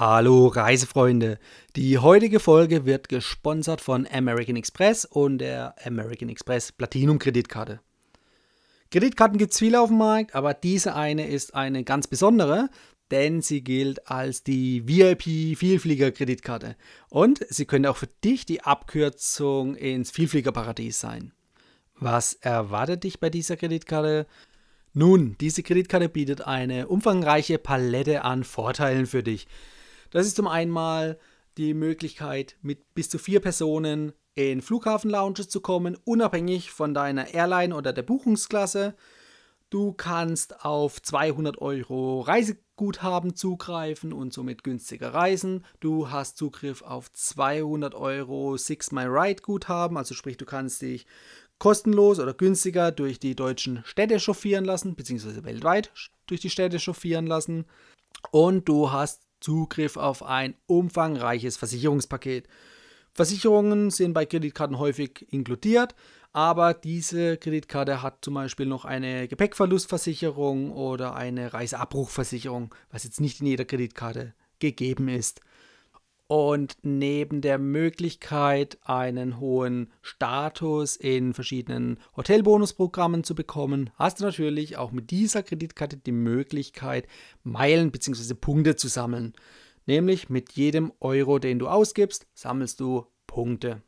Hallo Reisefreunde. Die heutige Folge wird gesponsert von American Express und der American Express Platinum Kreditkarte. Kreditkarten gibt es viele auf dem Markt, aber diese eine ist eine ganz besondere, denn sie gilt als die VIP Vielflieger Kreditkarte und sie könnte auch für dich die Abkürzung ins Vielfliegerparadies sein. Was erwartet dich bei dieser Kreditkarte? Nun, diese Kreditkarte bietet eine umfangreiche Palette an Vorteilen für dich. Das ist zum einen mal die Möglichkeit, mit bis zu vier Personen in Flughafenlounges zu kommen, unabhängig von deiner Airline oder der Buchungsklasse. Du kannst auf 200 Euro Reiseguthaben zugreifen und somit günstiger reisen. Du hast Zugriff auf 200 Euro Six My Ride Guthaben, also sprich, du kannst dich kostenlos oder günstiger durch die deutschen Städte chauffieren lassen, beziehungsweise weltweit durch die Städte chauffieren lassen. Und du hast Zugriff auf ein umfangreiches Versicherungspaket. Versicherungen sind bei Kreditkarten häufig inkludiert, aber diese Kreditkarte hat zum Beispiel noch eine Gepäckverlustversicherung oder eine Reiseabbruchversicherung, was jetzt nicht in jeder Kreditkarte gegeben ist. Und neben der Möglichkeit, einen hohen Status in verschiedenen Hotelbonusprogrammen zu bekommen, hast du natürlich auch mit dieser Kreditkarte die Möglichkeit, Meilen bzw. Punkte zu sammeln. Nämlich mit jedem Euro, den du ausgibst, sammelst du Punkte.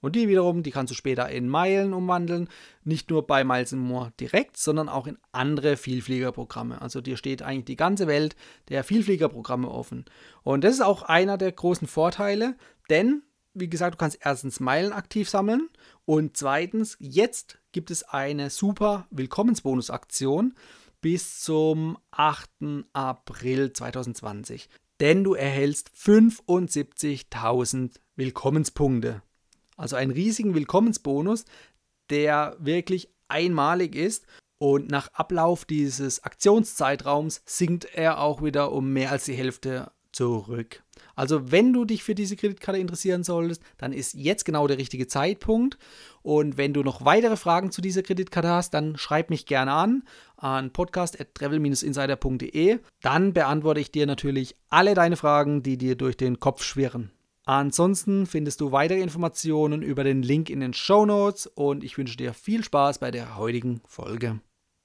Und die wiederum, die kannst du später in Meilen umwandeln. Nicht nur bei Miles More direkt, sondern auch in andere Vielfliegerprogramme. Also dir steht eigentlich die ganze Welt der Vielfliegerprogramme offen. Und das ist auch einer der großen Vorteile, denn, wie gesagt, du kannst erstens Meilen aktiv sammeln und zweitens, jetzt gibt es eine super Willkommensbonusaktion bis zum 8. April 2020. Denn du erhältst 75.000 Willkommenspunkte. Also einen riesigen Willkommensbonus, der wirklich einmalig ist. Und nach Ablauf dieses Aktionszeitraums sinkt er auch wieder um mehr als die Hälfte zurück. Also wenn du dich für diese Kreditkarte interessieren solltest, dann ist jetzt genau der richtige Zeitpunkt. Und wenn du noch weitere Fragen zu dieser Kreditkarte hast, dann schreib mich gerne an an podcast.travel-insider.de. Dann beantworte ich dir natürlich alle deine Fragen, die dir durch den Kopf schwirren. Ansonsten findest du weitere Informationen über den Link in den Show Notes und ich wünsche dir viel Spaß bei der heutigen Folge.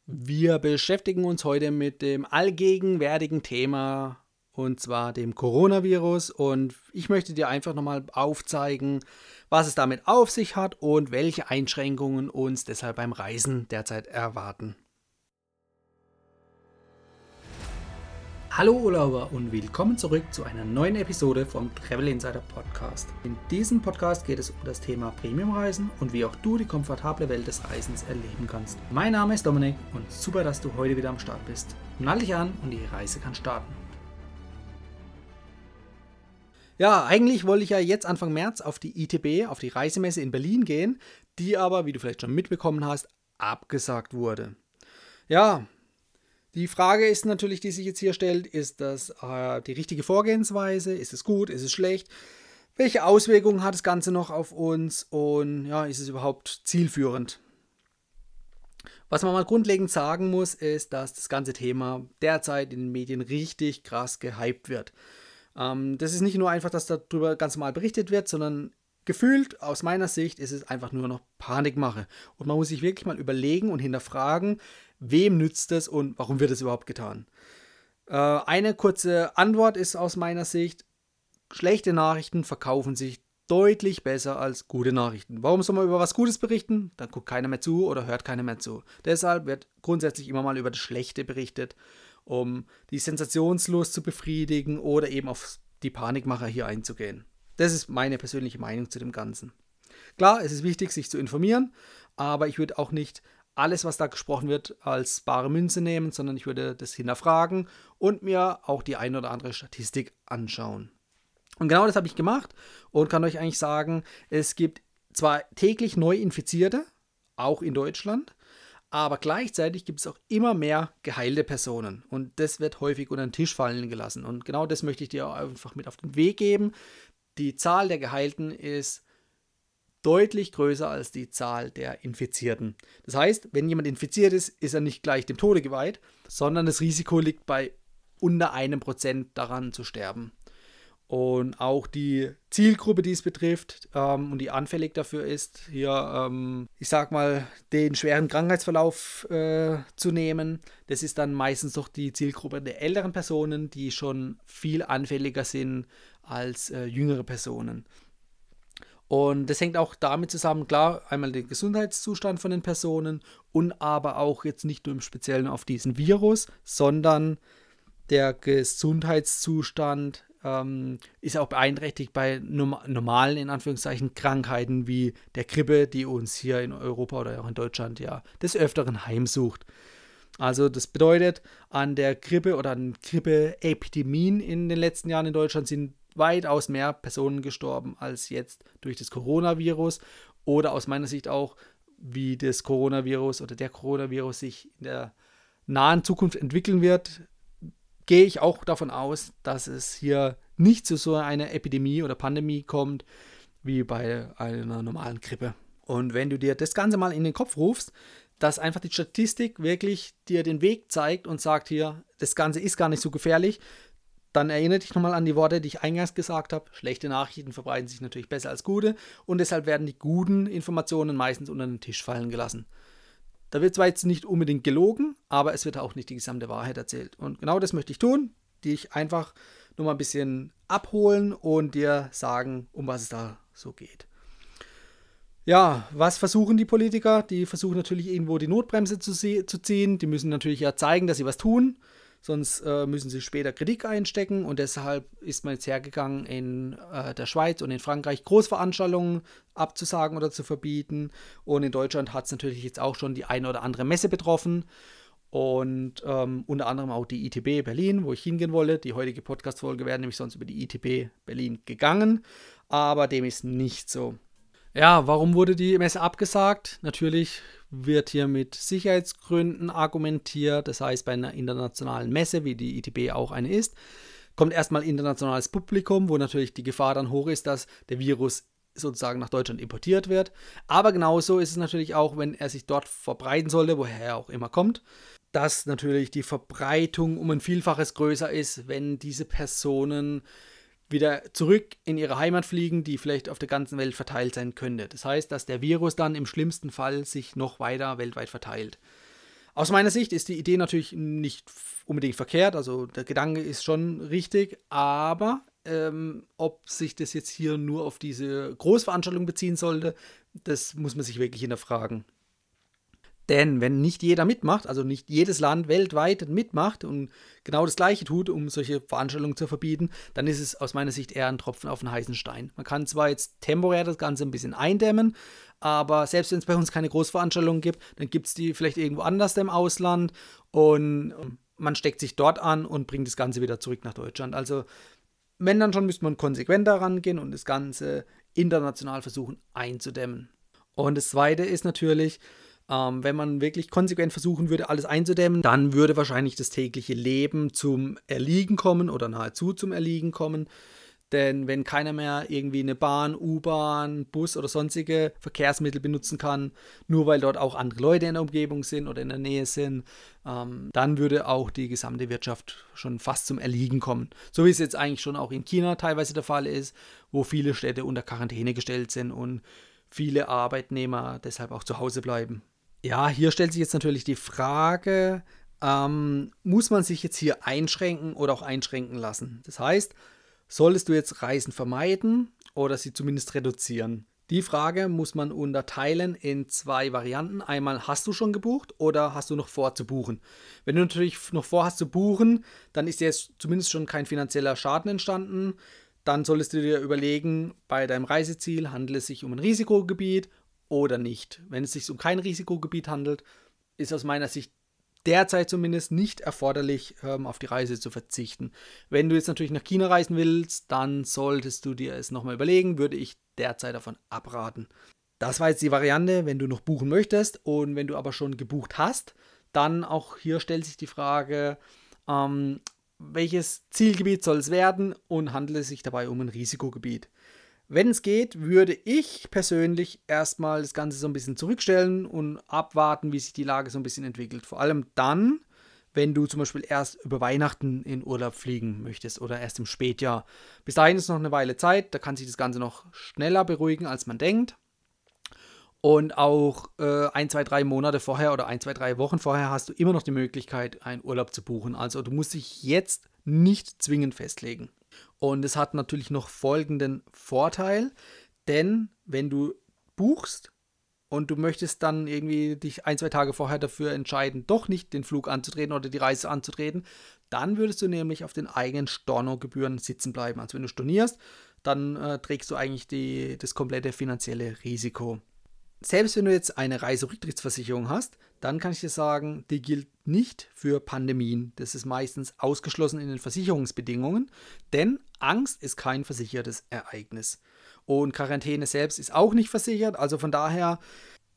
Wir beschäftigen uns heute mit dem allgegenwärtigen Thema und zwar dem Coronavirus und ich möchte dir einfach nochmal aufzeigen, was es damit auf sich hat und welche Einschränkungen uns deshalb beim Reisen derzeit erwarten. Hallo Urlauber und willkommen zurück zu einer neuen Episode vom Travel Insider Podcast. In diesem Podcast geht es um das Thema Premiumreisen und wie auch du die komfortable Welt des Reisens erleben kannst. Mein Name ist Dominik und super, dass du heute wieder am Start bist. Nall dich an und die Reise kann starten. Ja, eigentlich wollte ich ja jetzt Anfang März auf die ITB, auf die Reisemesse in Berlin gehen, die aber, wie du vielleicht schon mitbekommen hast, abgesagt wurde. Ja, die Frage ist natürlich, die sich jetzt hier stellt, ist das äh, die richtige Vorgehensweise? Ist es gut? Ist es schlecht? Welche Auswirkungen hat das Ganze noch auf uns? Und ja, ist es überhaupt zielführend? Was man mal grundlegend sagen muss, ist, dass das ganze Thema derzeit in den Medien richtig krass gehypt wird. Ähm, das ist nicht nur einfach, dass darüber ganz normal berichtet wird, sondern gefühlt aus meiner Sicht ist es einfach nur noch Panikmache. Und man muss sich wirklich mal überlegen und hinterfragen, wem nützt es und warum wird es überhaupt getan? Äh, eine kurze Antwort ist aus meiner Sicht, schlechte Nachrichten verkaufen sich deutlich besser als gute Nachrichten. Warum soll man über was Gutes berichten? Dann guckt keiner mehr zu oder hört keiner mehr zu. Deshalb wird grundsätzlich immer mal über das Schlechte berichtet, um die Sensationslust zu befriedigen oder eben auf die Panikmacher hier einzugehen. Das ist meine persönliche Meinung zu dem Ganzen. Klar, es ist wichtig, sich zu informieren, aber ich würde auch nicht alles, was da gesprochen wird, als bare Münze nehmen, sondern ich würde das hinterfragen und mir auch die ein oder andere Statistik anschauen. Und genau das habe ich gemacht und kann euch eigentlich sagen, es gibt zwar täglich neu Infizierte, auch in Deutschland, aber gleichzeitig gibt es auch immer mehr geheilte Personen und das wird häufig unter den Tisch fallen gelassen. Und genau das möchte ich dir einfach mit auf den Weg geben. Die Zahl der Geheilten ist deutlich größer als die Zahl der Infizierten. Das heißt, wenn jemand infiziert ist, ist er nicht gleich dem Tode geweiht, sondern das Risiko liegt bei unter einem Prozent daran zu sterben. Und auch die Zielgruppe, die es betrifft ähm, und die anfällig dafür ist, hier, ähm, ich sag mal, den schweren Krankheitsverlauf äh, zu nehmen, das ist dann meistens doch die Zielgruppe der älteren Personen, die schon viel anfälliger sind als äh, jüngere Personen. Und das hängt auch damit zusammen, klar, einmal der Gesundheitszustand von den Personen und aber auch jetzt nicht nur im Speziellen auf diesen Virus, sondern der Gesundheitszustand ähm, ist auch beeinträchtigt bei normalen, in Anführungszeichen, Krankheiten wie der Grippe, die uns hier in Europa oder auch in Deutschland ja des Öfteren heimsucht. Also das bedeutet, an der Grippe oder an Grippeepidemien in den letzten Jahren in Deutschland sind weitaus mehr Personen gestorben als jetzt durch das Coronavirus oder aus meiner Sicht auch, wie das Coronavirus oder der Coronavirus sich in der nahen Zukunft entwickeln wird, gehe ich auch davon aus, dass es hier nicht zu so einer Epidemie oder Pandemie kommt wie bei einer normalen Grippe. Und wenn du dir das Ganze mal in den Kopf rufst, dass einfach die Statistik wirklich dir den Weg zeigt und sagt hier, das Ganze ist gar nicht so gefährlich, dann erinnere dich nochmal an die Worte, die ich eingangs gesagt habe. Schlechte Nachrichten verbreiten sich natürlich besser als gute und deshalb werden die guten Informationen meistens unter den Tisch fallen gelassen. Da wird zwar jetzt nicht unbedingt gelogen, aber es wird auch nicht die gesamte Wahrheit erzählt. Und genau das möchte ich tun, dich einfach nur mal ein bisschen abholen und dir sagen, um was es da so geht. Ja, was versuchen die Politiker? Die versuchen natürlich irgendwo die Notbremse zu, zu ziehen. Die müssen natürlich ja zeigen, dass sie was tun sonst äh, müssen sie später Kritik einstecken und deshalb ist man jetzt hergegangen, in äh, der Schweiz und in Frankreich Großveranstaltungen abzusagen oder zu verbieten und in Deutschland hat es natürlich jetzt auch schon die eine oder andere Messe betroffen und ähm, unter anderem auch die ITB Berlin, wo ich hingehen wollte. Die heutige Podcast-Folge wäre nämlich sonst über die ITB Berlin gegangen, aber dem ist nicht so. Ja, warum wurde die Messe abgesagt? Natürlich wird hier mit Sicherheitsgründen argumentiert. Das heißt, bei einer internationalen Messe, wie die ITB auch eine ist, kommt erstmal internationales Publikum, wo natürlich die Gefahr dann hoch ist, dass der Virus sozusagen nach Deutschland importiert wird. Aber genauso ist es natürlich auch, wenn er sich dort verbreiten sollte, woher er auch immer kommt, dass natürlich die Verbreitung um ein Vielfaches größer ist, wenn diese Personen wieder zurück in ihre Heimat fliegen, die vielleicht auf der ganzen Welt verteilt sein könnte. Das heißt, dass der Virus dann im schlimmsten Fall sich noch weiter weltweit verteilt. Aus meiner Sicht ist die Idee natürlich nicht unbedingt verkehrt, also der Gedanke ist schon richtig, aber ähm, ob sich das jetzt hier nur auf diese Großveranstaltung beziehen sollte, das muss man sich wirklich hinterfragen. Denn wenn nicht jeder mitmacht, also nicht jedes Land weltweit mitmacht und genau das Gleiche tut, um solche Veranstaltungen zu verbieten, dann ist es aus meiner Sicht eher ein Tropfen auf einen heißen Stein. Man kann zwar jetzt temporär das Ganze ein bisschen eindämmen, aber selbst wenn es bei uns keine Großveranstaltungen gibt, dann gibt es die vielleicht irgendwo anders im Ausland und man steckt sich dort an und bringt das Ganze wieder zurück nach Deutschland. Also wenn dann schon, müsste man konsequent daran gehen und das Ganze international versuchen einzudämmen. Und das Zweite ist natürlich, ähm, wenn man wirklich konsequent versuchen würde, alles einzudämmen, dann würde wahrscheinlich das tägliche Leben zum Erliegen kommen oder nahezu zum Erliegen kommen. Denn wenn keiner mehr irgendwie eine Bahn, U-Bahn, Bus oder sonstige Verkehrsmittel benutzen kann, nur weil dort auch andere Leute in der Umgebung sind oder in der Nähe sind, ähm, dann würde auch die gesamte Wirtschaft schon fast zum Erliegen kommen. So wie es jetzt eigentlich schon auch in China teilweise der Fall ist, wo viele Städte unter Quarantäne gestellt sind und viele Arbeitnehmer deshalb auch zu Hause bleiben. Ja, hier stellt sich jetzt natürlich die Frage, ähm, muss man sich jetzt hier einschränken oder auch einschränken lassen? Das heißt, solltest du jetzt Reisen vermeiden oder sie zumindest reduzieren? Die Frage muss man unterteilen in zwei Varianten. Einmal hast du schon gebucht oder hast du noch vor zu buchen? Wenn du natürlich noch vorhast zu buchen, dann ist jetzt zumindest schon kein finanzieller Schaden entstanden. Dann solltest du dir überlegen, bei deinem Reiseziel handelt es sich um ein Risikogebiet oder nicht. Wenn es sich um kein Risikogebiet handelt, ist aus meiner Sicht derzeit zumindest nicht erforderlich, ähm, auf die Reise zu verzichten. Wenn du jetzt natürlich nach China reisen willst, dann solltest du dir es nochmal überlegen, würde ich derzeit davon abraten. Das war jetzt die Variante, wenn du noch buchen möchtest und wenn du aber schon gebucht hast, dann auch hier stellt sich die Frage, ähm, welches Zielgebiet soll es werden und handelt es sich dabei um ein Risikogebiet. Wenn es geht, würde ich persönlich erstmal das Ganze so ein bisschen zurückstellen und abwarten, wie sich die Lage so ein bisschen entwickelt. Vor allem dann, wenn du zum Beispiel erst über Weihnachten in Urlaub fliegen möchtest oder erst im Spätjahr. Bis dahin ist noch eine Weile Zeit, da kann sich das Ganze noch schneller beruhigen, als man denkt. Und auch äh, ein, zwei, drei Monate vorher oder ein, zwei, drei Wochen vorher hast du immer noch die Möglichkeit, einen Urlaub zu buchen. Also du musst dich jetzt nicht zwingend festlegen. Und es hat natürlich noch folgenden Vorteil, denn wenn du buchst und du möchtest dann irgendwie dich ein, zwei Tage vorher dafür entscheiden, doch nicht den Flug anzutreten oder die Reise anzutreten, dann würdest du nämlich auf den eigenen Stornogebühren sitzen bleiben. Also wenn du stornierst, dann äh, trägst du eigentlich die, das komplette finanzielle Risiko selbst wenn du jetzt eine Reiserücktrittsversicherung hast, dann kann ich dir sagen, die gilt nicht für Pandemien. Das ist meistens ausgeschlossen in den Versicherungsbedingungen, denn Angst ist kein versichertes Ereignis. Und Quarantäne selbst ist auch nicht versichert. Also von daher,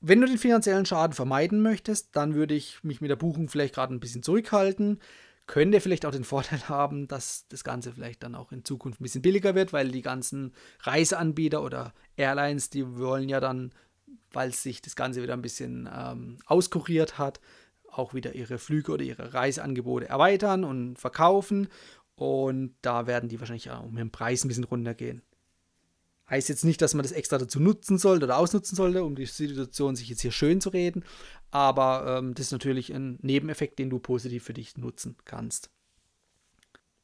wenn du den finanziellen Schaden vermeiden möchtest, dann würde ich mich mit der Buchung vielleicht gerade ein bisschen zurückhalten. Könnte vielleicht auch den Vorteil haben, dass das Ganze vielleicht dann auch in Zukunft ein bisschen billiger wird, weil die ganzen Reiseanbieter oder Airlines, die wollen ja dann weil sich das Ganze wieder ein bisschen ähm, auskuriert hat, auch wieder ihre Flüge oder ihre Reiseangebote erweitern und verkaufen. Und da werden die wahrscheinlich auch mit dem Preis ein bisschen runtergehen. Heißt jetzt nicht, dass man das extra dazu nutzen sollte oder ausnutzen sollte, um die Situation sich jetzt hier schön zu reden. Aber ähm, das ist natürlich ein Nebeneffekt, den du positiv für dich nutzen kannst.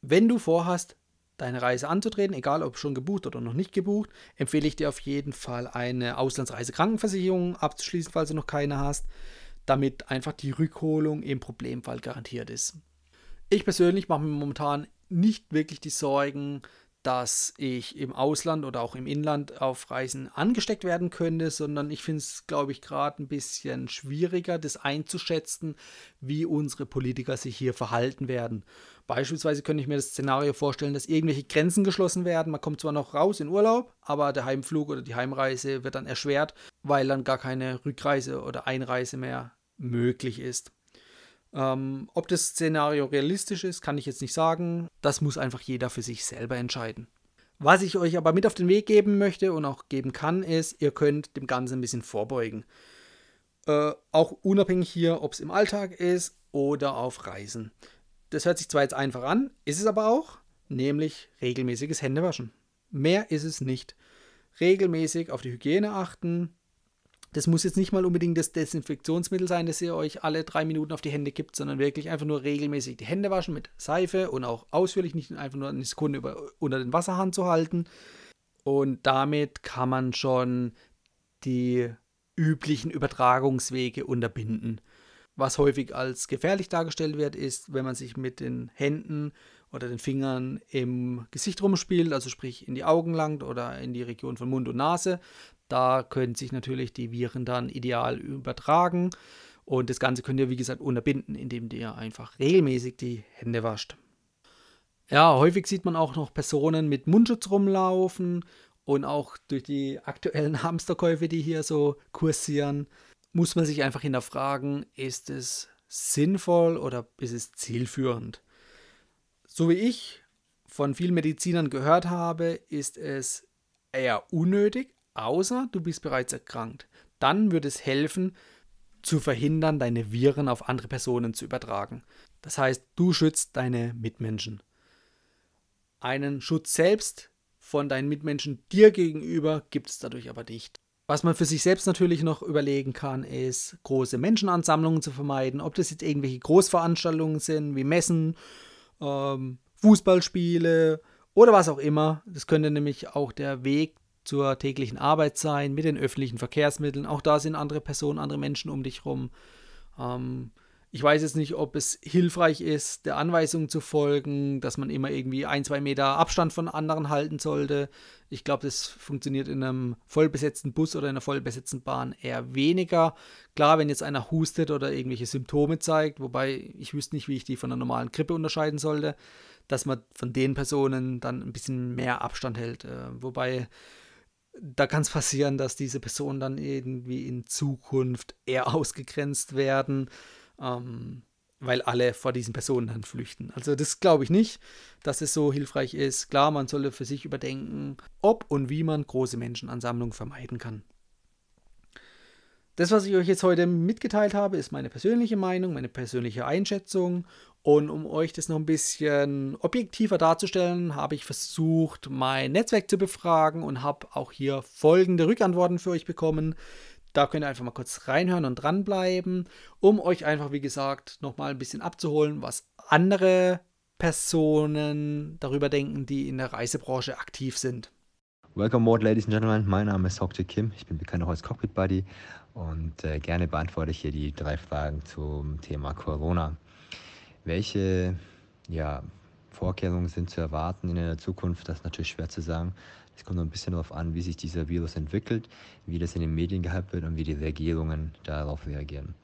Wenn du vorhast, deine Reise anzutreten, egal ob schon gebucht oder noch nicht gebucht, empfehle ich dir auf jeden Fall eine Auslandsreisekrankenversicherung abzuschließen, falls du noch keine hast, damit einfach die Rückholung im Problemfall garantiert ist. Ich persönlich mache mir momentan nicht wirklich die Sorgen, dass ich im Ausland oder auch im Inland auf Reisen angesteckt werden könnte, sondern ich finde es, glaube ich, gerade ein bisschen schwieriger, das einzuschätzen, wie unsere Politiker sich hier verhalten werden. Beispielsweise könnte ich mir das Szenario vorstellen, dass irgendwelche Grenzen geschlossen werden. Man kommt zwar noch raus in Urlaub, aber der Heimflug oder die Heimreise wird dann erschwert, weil dann gar keine Rückreise oder Einreise mehr möglich ist. Ähm, ob das Szenario realistisch ist, kann ich jetzt nicht sagen. Das muss einfach jeder für sich selber entscheiden. Was ich euch aber mit auf den Weg geben möchte und auch geben kann, ist, ihr könnt dem Ganzen ein bisschen vorbeugen. Äh, auch unabhängig hier, ob es im Alltag ist oder auf Reisen. Das hört sich zwar jetzt einfach an, ist es aber auch, nämlich regelmäßiges Händewaschen. Mehr ist es nicht. Regelmäßig auf die Hygiene achten, das muss jetzt nicht mal unbedingt das Desinfektionsmittel sein, das ihr euch alle drei Minuten auf die Hände gibt, sondern wirklich einfach nur regelmäßig die Hände waschen mit Seife und auch ausführlich, nicht einfach nur eine Sekunde über, unter den Wasserhahn zu halten. Und damit kann man schon die üblichen Übertragungswege unterbinden. Was häufig als gefährlich dargestellt wird, ist, wenn man sich mit den Händen oder den Fingern im Gesicht rumspielt, also sprich in die Augen langt oder in die Region von Mund und Nase. Da können sich natürlich die Viren dann ideal übertragen. Und das Ganze könnt ihr, wie gesagt, unterbinden, indem ihr einfach regelmäßig die Hände wascht. Ja, häufig sieht man auch noch Personen mit Mundschutz rumlaufen und auch durch die aktuellen Hamsterkäufe, die hier so kursieren, muss man sich einfach hinterfragen, ist es sinnvoll oder ist es zielführend? So wie ich von vielen Medizinern gehört habe, ist es eher unnötig, außer du bist bereits erkrankt. Dann würde es helfen, zu verhindern, deine Viren auf andere Personen zu übertragen. Das heißt, du schützt deine Mitmenschen. Einen Schutz selbst von deinen Mitmenschen dir gegenüber gibt es dadurch aber nicht. Was man für sich selbst natürlich noch überlegen kann, ist, große Menschenansammlungen zu vermeiden. Ob das jetzt irgendwelche Großveranstaltungen sind, wie Messen, ähm, Fußballspiele oder was auch immer. Das könnte nämlich auch der Weg zur täglichen Arbeit sein, mit den öffentlichen Verkehrsmitteln. Auch da sind andere Personen, andere Menschen um dich rum. Ähm, ich weiß jetzt nicht, ob es hilfreich ist, der Anweisung zu folgen, dass man immer irgendwie ein, zwei Meter Abstand von anderen halten sollte. Ich glaube, das funktioniert in einem vollbesetzten Bus oder in einer vollbesetzten Bahn eher weniger. Klar, wenn jetzt einer hustet oder irgendwelche Symptome zeigt, wobei ich wüsste nicht, wie ich die von einer normalen Grippe unterscheiden sollte, dass man von den Personen dann ein bisschen mehr Abstand hält. Äh, wobei da kann es passieren, dass diese Personen dann irgendwie in Zukunft eher ausgegrenzt werden, ähm, weil alle vor diesen Personen dann flüchten. Also das glaube ich nicht, dass es so hilfreich ist. Klar, man sollte für sich überdenken, ob und wie man große Menschenansammlungen vermeiden kann. Das, was ich euch jetzt heute mitgeteilt habe, ist meine persönliche Meinung, meine persönliche Einschätzung. Und um euch das noch ein bisschen objektiver darzustellen, habe ich versucht, mein Netzwerk zu befragen und habe auch hier folgende Rückantworten für euch bekommen. Da könnt ihr einfach mal kurz reinhören und dranbleiben, um euch einfach, wie gesagt, nochmal ein bisschen abzuholen, was andere Personen darüber denken, die in der Reisebranche aktiv sind. Welcome aboard, ladies and gentlemen. Mein Name ist Dr. Kim. Ich bin bekannt auch als Cockpit Buddy und äh, gerne beantworte ich hier die drei Fragen zum Thema Corona. Welche ja, Vorkehrungen sind zu erwarten in der Zukunft? Das ist natürlich schwer zu sagen. Es kommt noch ein bisschen darauf an, wie sich dieser Virus entwickelt, wie das in den Medien gehypt wird und wie die Regierungen darauf reagieren.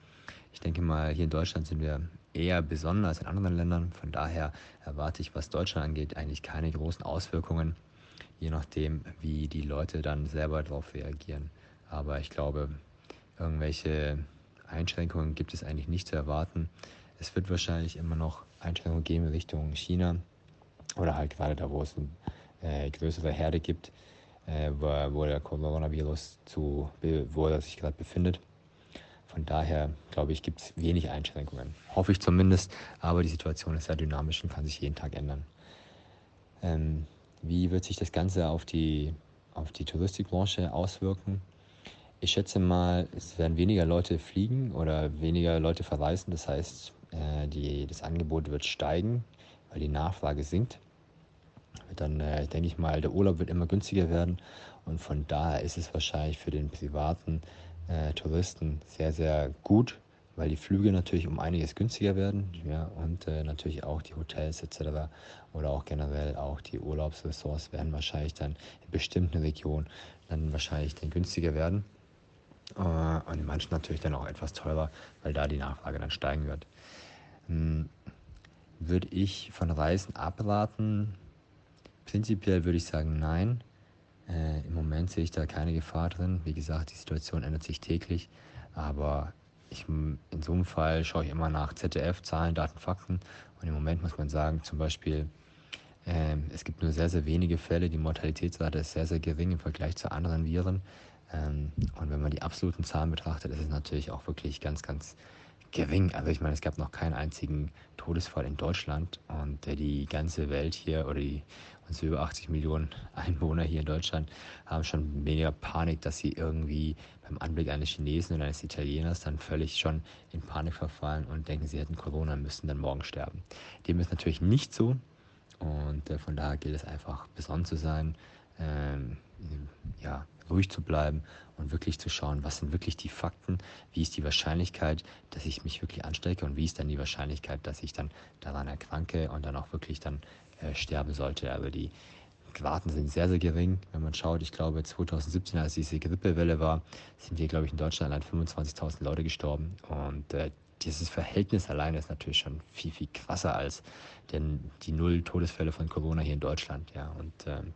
Ich denke mal, hier in Deutschland sind wir eher besonders als in anderen Ländern. Von daher erwarte ich, was Deutschland angeht, eigentlich keine großen Auswirkungen je nachdem, wie die Leute dann selber darauf reagieren. Aber ich glaube, irgendwelche Einschränkungen gibt es eigentlich nicht zu erwarten. Es wird wahrscheinlich immer noch Einschränkungen geben in Richtung China oder halt gerade da, wo es eine äh, größere Herde gibt, äh, wo, wo, der Coronavirus zu, wo er sich gerade befindet. Von daher glaube ich, gibt es wenig Einschränkungen. Hoffe ich zumindest, aber die Situation ist sehr dynamisch und kann sich jeden Tag ändern. Ähm, wie wird sich das Ganze auf die, auf die Touristikbranche auswirken? Ich schätze mal, es werden weniger Leute fliegen oder weniger Leute verreisen. Das heißt, äh, die, das Angebot wird steigen, weil die Nachfrage sinkt. Dann äh, denke ich mal, der Urlaub wird immer günstiger werden. Und von daher ist es wahrscheinlich für den privaten äh, Touristen sehr, sehr gut, weil die Flüge natürlich um einiges günstiger werden ja, und natürlich auch die Hotels etc. oder auch generell auch die Urlaubsressorts werden wahrscheinlich dann in bestimmten Regionen dann wahrscheinlich dann günstiger werden und in manchen natürlich dann auch etwas teurer, weil da die Nachfrage dann steigen wird. Hm, würde ich von Reisen abraten? Prinzipiell würde ich sagen nein. Äh, Im Moment sehe ich da keine Gefahr drin. Wie gesagt, die Situation ändert sich täglich, aber ich, in so einem Fall schaue ich immer nach ZDF, Zahlen, Daten, Fakten. Und im Moment muss man sagen, zum Beispiel, äh, es gibt nur sehr, sehr wenige Fälle. Die Mortalitätsrate ist sehr, sehr gering im Vergleich zu anderen Viren. Ähm, und wenn man die absoluten Zahlen betrachtet, ist es natürlich auch wirklich ganz, ganz gering. Also ich meine, es gab noch keinen einzigen Todesfall in Deutschland und äh, die ganze Welt hier oder die unsere über 80 Millionen Einwohner hier in Deutschland haben schon weniger Panik, dass sie irgendwie beim Anblick eines Chinesen oder eines Italieners dann völlig schon in Panik verfallen und denken, sie hätten Corona und müssten dann morgen sterben. Dem ist natürlich nicht so und äh, von daher gilt es einfach besonnen zu sein, ähm, ja, ruhig zu bleiben und wirklich zu schauen, was sind wirklich die Fakten, wie ist die Wahrscheinlichkeit, dass ich mich wirklich anstecke und wie ist dann die Wahrscheinlichkeit, dass ich dann daran erkranke und dann auch wirklich dann äh, sterben sollte. Aber die Raten sind sehr, sehr gering. Wenn man schaut, ich glaube 2017, als diese Grippewelle war, sind hier, glaube ich, in Deutschland allein 25.000 Leute gestorben. Und äh, dieses Verhältnis alleine ist natürlich schon viel, viel krasser als denn die null Todesfälle von Corona hier in Deutschland. Ja, und ähm,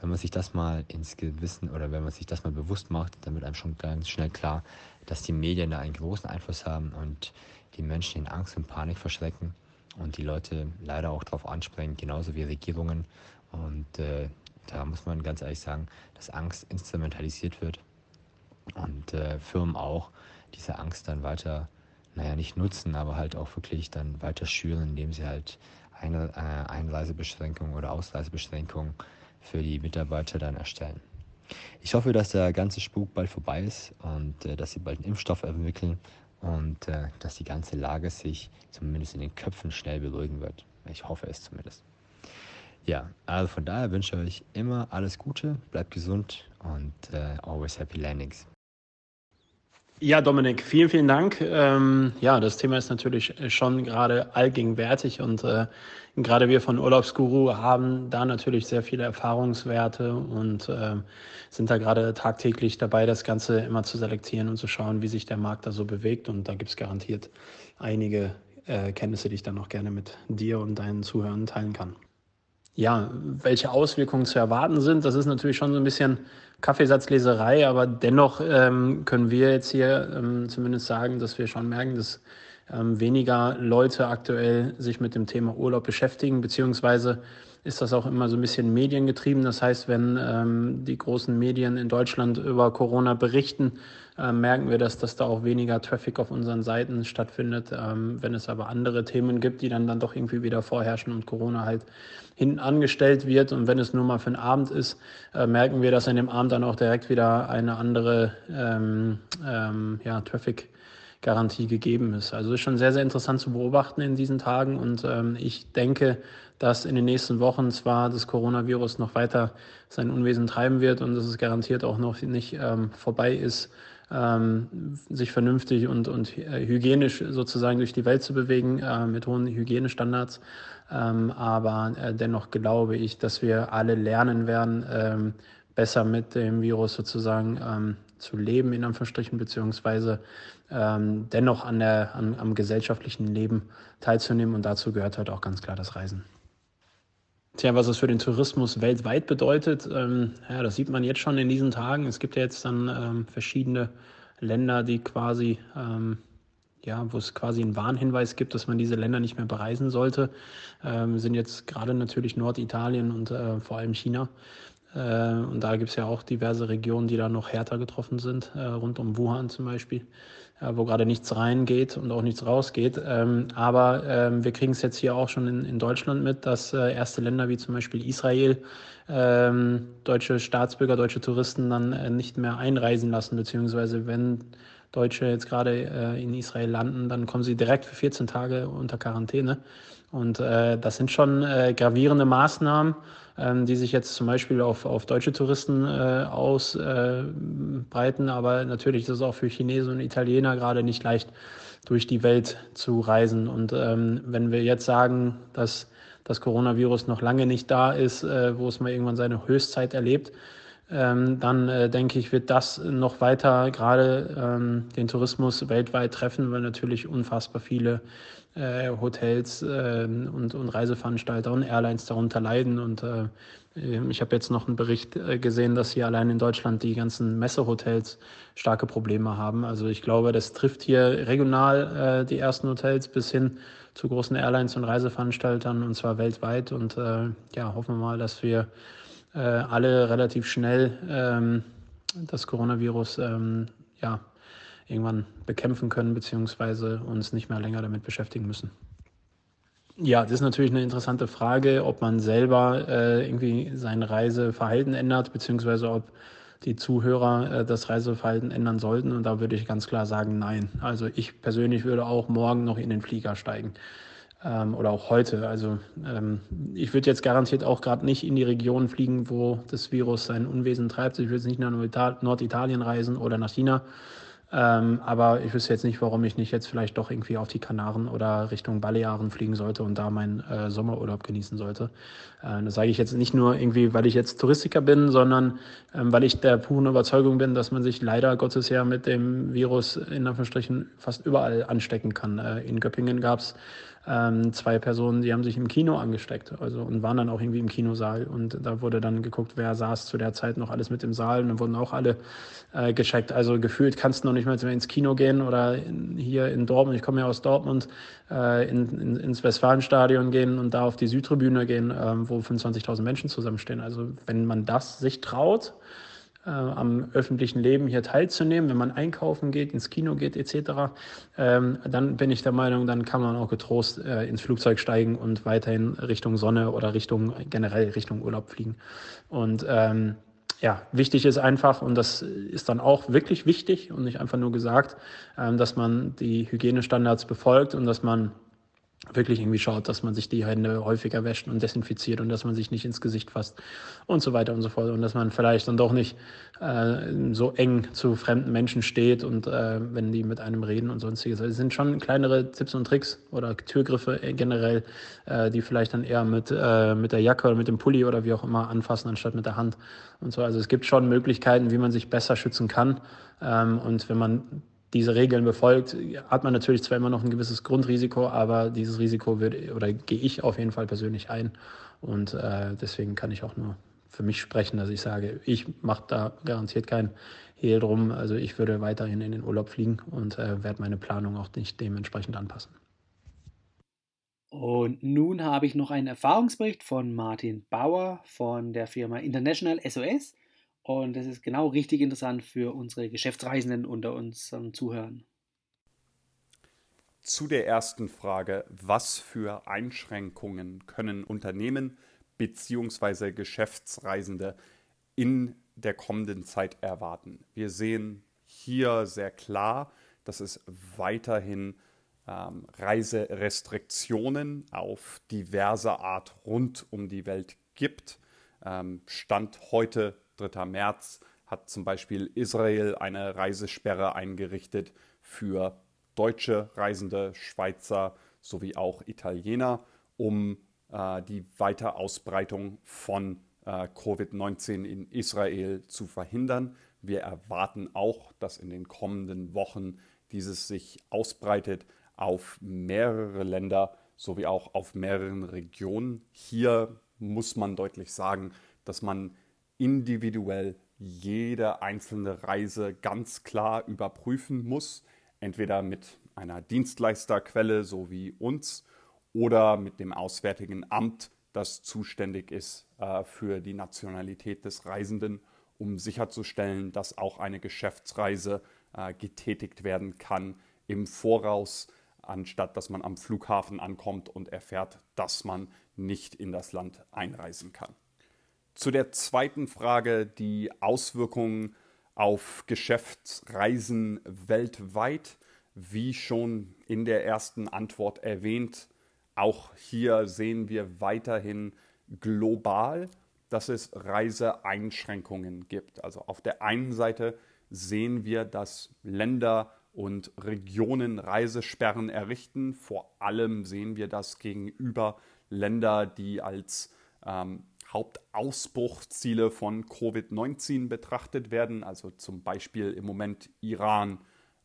wenn man sich das mal ins Gewissen oder wenn man sich das mal bewusst macht, dann wird einem schon ganz schnell klar, dass die Medien da einen großen Einfluss haben und die Menschen in Angst und Panik verschrecken und die Leute leider auch darauf anspringen, genauso wie Regierungen. Und äh, da muss man ganz ehrlich sagen, dass Angst instrumentalisiert wird und äh, Firmen auch diese Angst dann weiter, naja, nicht nutzen, aber halt auch wirklich dann weiter schüren, indem sie halt Ein äh, Einreisebeschränkungen oder Ausreisebeschränkungen für die Mitarbeiter dann erstellen. Ich hoffe, dass der ganze Spuk bald vorbei ist und äh, dass sie bald einen Impfstoff entwickeln und äh, dass die ganze Lage sich zumindest in den Köpfen schnell beruhigen wird. Ich hoffe es zumindest. Ja, also von daher wünsche ich euch immer alles Gute, bleibt gesund und äh, always happy landings. Ja, Dominik, vielen, vielen Dank. Ähm, ja, das Thema ist natürlich schon gerade allgegenwärtig und äh, gerade wir von Urlaubsguru haben da natürlich sehr viele Erfahrungswerte und äh, sind da gerade tagtäglich dabei, das Ganze immer zu selektieren und zu schauen, wie sich der Markt da so bewegt. Und da gibt es garantiert einige äh, Kenntnisse, die ich dann noch gerne mit dir und deinen Zuhörern teilen kann ja, welche Auswirkungen zu erwarten sind. Das ist natürlich schon so ein bisschen Kaffeesatzleserei, aber dennoch ähm, können wir jetzt hier ähm, zumindest sagen, dass wir schon merken, dass ähm, weniger Leute aktuell sich mit dem Thema Urlaub beschäftigen, beziehungsweise ist das auch immer so ein bisschen mediengetrieben. Das heißt, wenn ähm, die großen Medien in Deutschland über Corona berichten, äh, merken wir, dass, dass da auch weniger Traffic auf unseren Seiten stattfindet. Ähm, wenn es aber andere Themen gibt, die dann, dann doch irgendwie wieder vorherrschen und Corona halt hinten angestellt wird und wenn es nur mal für einen Abend ist, äh, merken wir, dass an dem Abend dann auch direkt wieder eine andere ähm, ähm, ja, Traffic Garantie gegeben ist. Also ist schon sehr, sehr interessant zu beobachten in diesen Tagen und ähm, ich denke, dass in den nächsten Wochen zwar das Coronavirus noch weiter sein Unwesen treiben wird und dass es garantiert auch noch nicht ähm, vorbei ist, ähm, sich vernünftig und, und äh, hygienisch sozusagen durch die Welt zu bewegen äh, mit hohen Hygienestandards. Ähm, aber äh, dennoch glaube ich, dass wir alle lernen werden, ähm, besser mit dem Virus sozusagen ähm, zu leben, in Anführungsstrichen, beziehungsweise ähm, dennoch an der, an, am gesellschaftlichen Leben teilzunehmen. Und dazu gehört halt auch ganz klar das Reisen. Tja, was es für den Tourismus weltweit bedeutet, ähm, ja, das sieht man jetzt schon in diesen Tagen. Es gibt ja jetzt dann ähm, verschiedene Länder, die quasi, ähm, ja, wo es quasi einen Warnhinweis gibt, dass man diese Länder nicht mehr bereisen sollte. Ähm, sind jetzt gerade natürlich Norditalien und äh, vor allem China. Äh, und da gibt es ja auch diverse Regionen, die da noch härter getroffen sind, äh, rund um Wuhan zum Beispiel, wo gerade nichts reingeht und auch nichts rausgeht. Ähm, aber ähm, wir kriegen es jetzt hier auch schon in, in Deutschland mit, dass erste Länder wie zum Beispiel Israel ähm, deutsche Staatsbürger, deutsche Touristen dann nicht mehr einreisen lassen, beziehungsweise wenn Deutsche jetzt gerade in Israel landen, dann kommen sie direkt für 14 Tage unter Quarantäne. Und das sind schon gravierende Maßnahmen ähm, die sich jetzt zum Beispiel auf, auf deutsche Touristen äh, ausbreiten. Äh, Aber natürlich ist es auch für Chinesen und Italiener gerade nicht leicht, durch die Welt zu reisen. Und ähm, wenn wir jetzt sagen, dass das Coronavirus noch lange nicht da ist, äh, wo es mal irgendwann seine Höchstzeit erlebt, ähm, dann äh, denke ich, wird das noch weiter gerade ähm, den Tourismus weltweit treffen, weil natürlich unfassbar viele Hotels äh, und, und Reiseveranstalter und Airlines darunter leiden. Und äh, ich habe jetzt noch einen Bericht äh, gesehen, dass hier allein in Deutschland die ganzen Messehotels starke Probleme haben. Also ich glaube, das trifft hier regional äh, die ersten Hotels bis hin zu großen Airlines und Reiseveranstaltern und zwar weltweit. Und äh, ja, hoffen wir mal, dass wir alle relativ schnell ähm, das Coronavirus ähm, ja, irgendwann bekämpfen können, beziehungsweise uns nicht mehr länger damit beschäftigen müssen. Ja, das ist natürlich eine interessante Frage, ob man selber äh, irgendwie sein Reiseverhalten ändert, beziehungsweise ob die Zuhörer äh, das Reiseverhalten ändern sollten. Und da würde ich ganz klar sagen, nein. Also ich persönlich würde auch morgen noch in den Flieger steigen. Ähm, oder auch heute. Also ähm, ich würde jetzt garantiert auch gerade nicht in die Region fliegen, wo das Virus sein Unwesen treibt. Ich würde jetzt nicht nach Norditalien reisen oder nach China ähm, aber ich wüsste jetzt nicht, warum ich nicht jetzt vielleicht doch irgendwie auf die Kanaren oder Richtung Balearen fliegen sollte und da meinen äh, Sommerurlaub genießen sollte. Äh, das sage ich jetzt nicht nur irgendwie, weil ich jetzt Touristiker bin, sondern ähm, weil ich der puren Überzeugung bin, dass man sich leider Gottes ja mit dem Virus in Anführungsstrichen fast überall anstecken kann. Äh, in Göppingen gab es ähm, zwei Personen, die haben sich im Kino angesteckt also, und waren dann auch irgendwie im Kinosaal. Und da wurde dann geguckt, wer saß zu der Zeit noch alles mit im Saal und dann wurden auch alle äh, gecheckt. Also gefühlt kannst du noch nicht mal ins Kino gehen oder in, hier in Dortmund, ich komme ja aus Dortmund, äh, in, in, ins Westfalenstadion gehen und da auf die Südtribüne gehen, äh, wo 25.000 Menschen zusammenstehen. Also wenn man das sich traut, äh, am öffentlichen Leben hier teilzunehmen, wenn man einkaufen geht, ins Kino geht etc., ähm, dann bin ich der Meinung, dann kann man auch getrost äh, ins Flugzeug steigen und weiterhin Richtung Sonne oder Richtung generell Richtung Urlaub fliegen. Und ähm, ja, wichtig ist einfach, und das ist dann auch wirklich wichtig und nicht einfach nur gesagt, ähm, dass man die Hygienestandards befolgt und dass man wirklich irgendwie schaut, dass man sich die Hände häufiger wäscht und desinfiziert und dass man sich nicht ins Gesicht fasst und so weiter und so fort und dass man vielleicht dann doch nicht äh, so eng zu fremden Menschen steht und äh, wenn die mit einem reden und sonstiges. Also es sind schon kleinere Tipps und Tricks oder Türgriffe generell, äh, die vielleicht dann eher mit, äh, mit der Jacke oder mit dem Pulli oder wie auch immer anfassen, anstatt mit der Hand und so. Also es gibt schon Möglichkeiten, wie man sich besser schützen kann. Ähm, und wenn man diese Regeln befolgt, hat man natürlich zwar immer noch ein gewisses Grundrisiko, aber dieses Risiko wird oder gehe ich auf jeden Fall persönlich ein. Und äh, deswegen kann ich auch nur für mich sprechen, dass ich sage, ich mache da garantiert kein Hehl drum. Also ich würde weiterhin in den Urlaub fliegen und äh, werde meine Planung auch nicht dementsprechend anpassen. Und nun habe ich noch einen Erfahrungsbericht von Martin Bauer von der Firma International SOS. Und das ist genau richtig interessant für unsere Geschäftsreisenden unter unseren Zuhörern. Zu der ersten Frage, was für Einschränkungen können Unternehmen bzw. Geschäftsreisende in der kommenden Zeit erwarten? Wir sehen hier sehr klar, dass es weiterhin ähm, Reiserestriktionen auf diverse Art rund um die Welt gibt. Ähm, Stand heute, 3. März, hat zum Beispiel Israel eine Reisesperre eingerichtet für deutsche Reisende, Schweizer sowie auch Italiener, um äh, die Weiterausbreitung von äh, Covid-19 in Israel zu verhindern. Wir erwarten auch, dass in den kommenden Wochen dieses sich ausbreitet auf mehrere Länder sowie auch auf mehreren Regionen. Hier muss man deutlich sagen, dass man individuell jede einzelne Reise ganz klar überprüfen muss, entweder mit einer Dienstleisterquelle so wie uns oder mit dem Auswärtigen Amt, das zuständig ist äh, für die Nationalität des Reisenden, um sicherzustellen, dass auch eine Geschäftsreise äh, getätigt werden kann im Voraus anstatt dass man am Flughafen ankommt und erfährt, dass man nicht in das Land einreisen kann. Zu der zweiten Frage, die Auswirkungen auf Geschäftsreisen weltweit. Wie schon in der ersten Antwort erwähnt, auch hier sehen wir weiterhin global, dass es Reiseeinschränkungen gibt. Also auf der einen Seite sehen wir, dass Länder und Regionen Reisesperren errichten. Vor allem sehen wir das gegenüber Ländern, die als ähm, Hauptausbruchsziele von Covid-19 betrachtet werden, also zum Beispiel im Moment Iran,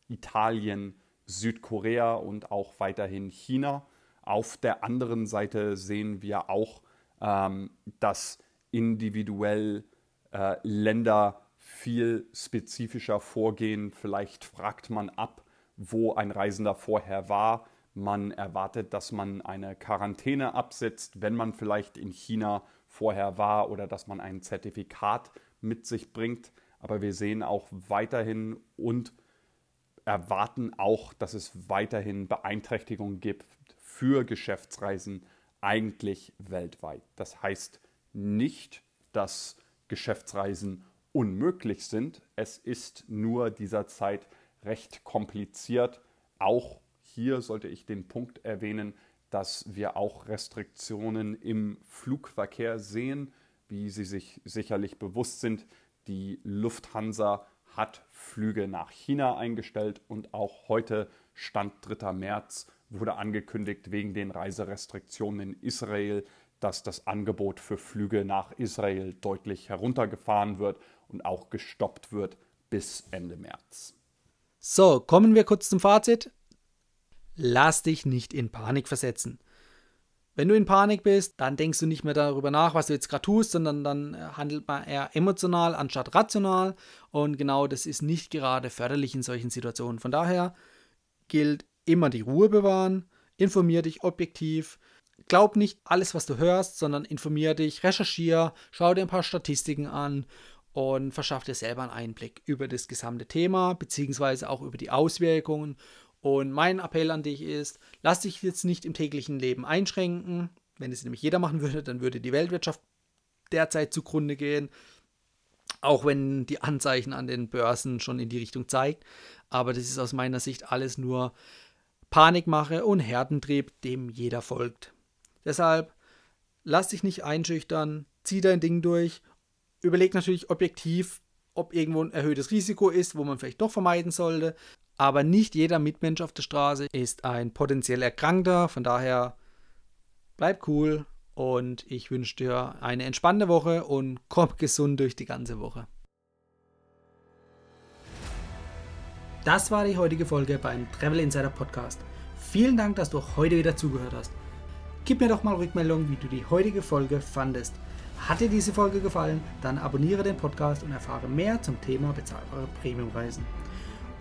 Italien, Südkorea und auch weiterhin China. Auf der anderen Seite sehen wir auch, ähm, dass individuell äh, Länder viel spezifischer vorgehen. Vielleicht fragt man ab, wo ein Reisender vorher war. Man erwartet, dass man eine Quarantäne absetzt, wenn man vielleicht in China vorher war oder dass man ein Zertifikat mit sich bringt. Aber wir sehen auch weiterhin und erwarten auch, dass es weiterhin Beeinträchtigungen gibt für Geschäftsreisen eigentlich weltweit. Das heißt nicht, dass Geschäftsreisen unmöglich sind. Es ist nur dieser Zeit recht kompliziert. Auch hier sollte ich den Punkt erwähnen, dass wir auch Restriktionen im Flugverkehr sehen, wie Sie sich sicherlich bewusst sind. Die Lufthansa hat Flüge nach China eingestellt und auch heute, Stand 3. März, wurde angekündigt wegen den Reiserestriktionen in Israel, dass das Angebot für Flüge nach Israel deutlich heruntergefahren wird und auch gestoppt wird bis Ende März. So, kommen wir kurz zum Fazit. Lass dich nicht in Panik versetzen. Wenn du in Panik bist, dann denkst du nicht mehr darüber nach, was du jetzt gerade tust, sondern dann äh, handelt man eher emotional anstatt rational. Und genau das ist nicht gerade förderlich in solchen Situationen. Von daher gilt immer die Ruhe bewahren, informier dich objektiv, glaub nicht alles, was du hörst, sondern informier dich, recherchier, schau dir ein paar Statistiken an und verschafft dir selber einen Einblick über das gesamte Thema, beziehungsweise auch über die Auswirkungen. Und mein Appell an dich ist, lass dich jetzt nicht im täglichen Leben einschränken. Wenn es nämlich jeder machen würde, dann würde die Weltwirtschaft derzeit zugrunde gehen. Auch wenn die Anzeichen an den Börsen schon in die Richtung zeigt. Aber das ist aus meiner Sicht alles nur Panikmache und Herdentrieb, dem jeder folgt. Deshalb lass dich nicht einschüchtern, zieh dein Ding durch überlegt natürlich objektiv, ob irgendwo ein erhöhtes Risiko ist, wo man vielleicht doch vermeiden sollte. Aber nicht jeder Mitmensch auf der Straße ist ein potenziell Erkrankter. Von daher bleib cool und ich wünsche dir eine entspannte Woche und komm gesund durch die ganze Woche. Das war die heutige Folge beim Travel Insider Podcast. Vielen Dank, dass du heute wieder zugehört hast. Gib mir doch mal Rückmeldung, wie du die heutige Folge fandest. Hat dir diese Folge gefallen, dann abonniere den Podcast und erfahre mehr zum Thema bezahlbare Premiumreisen.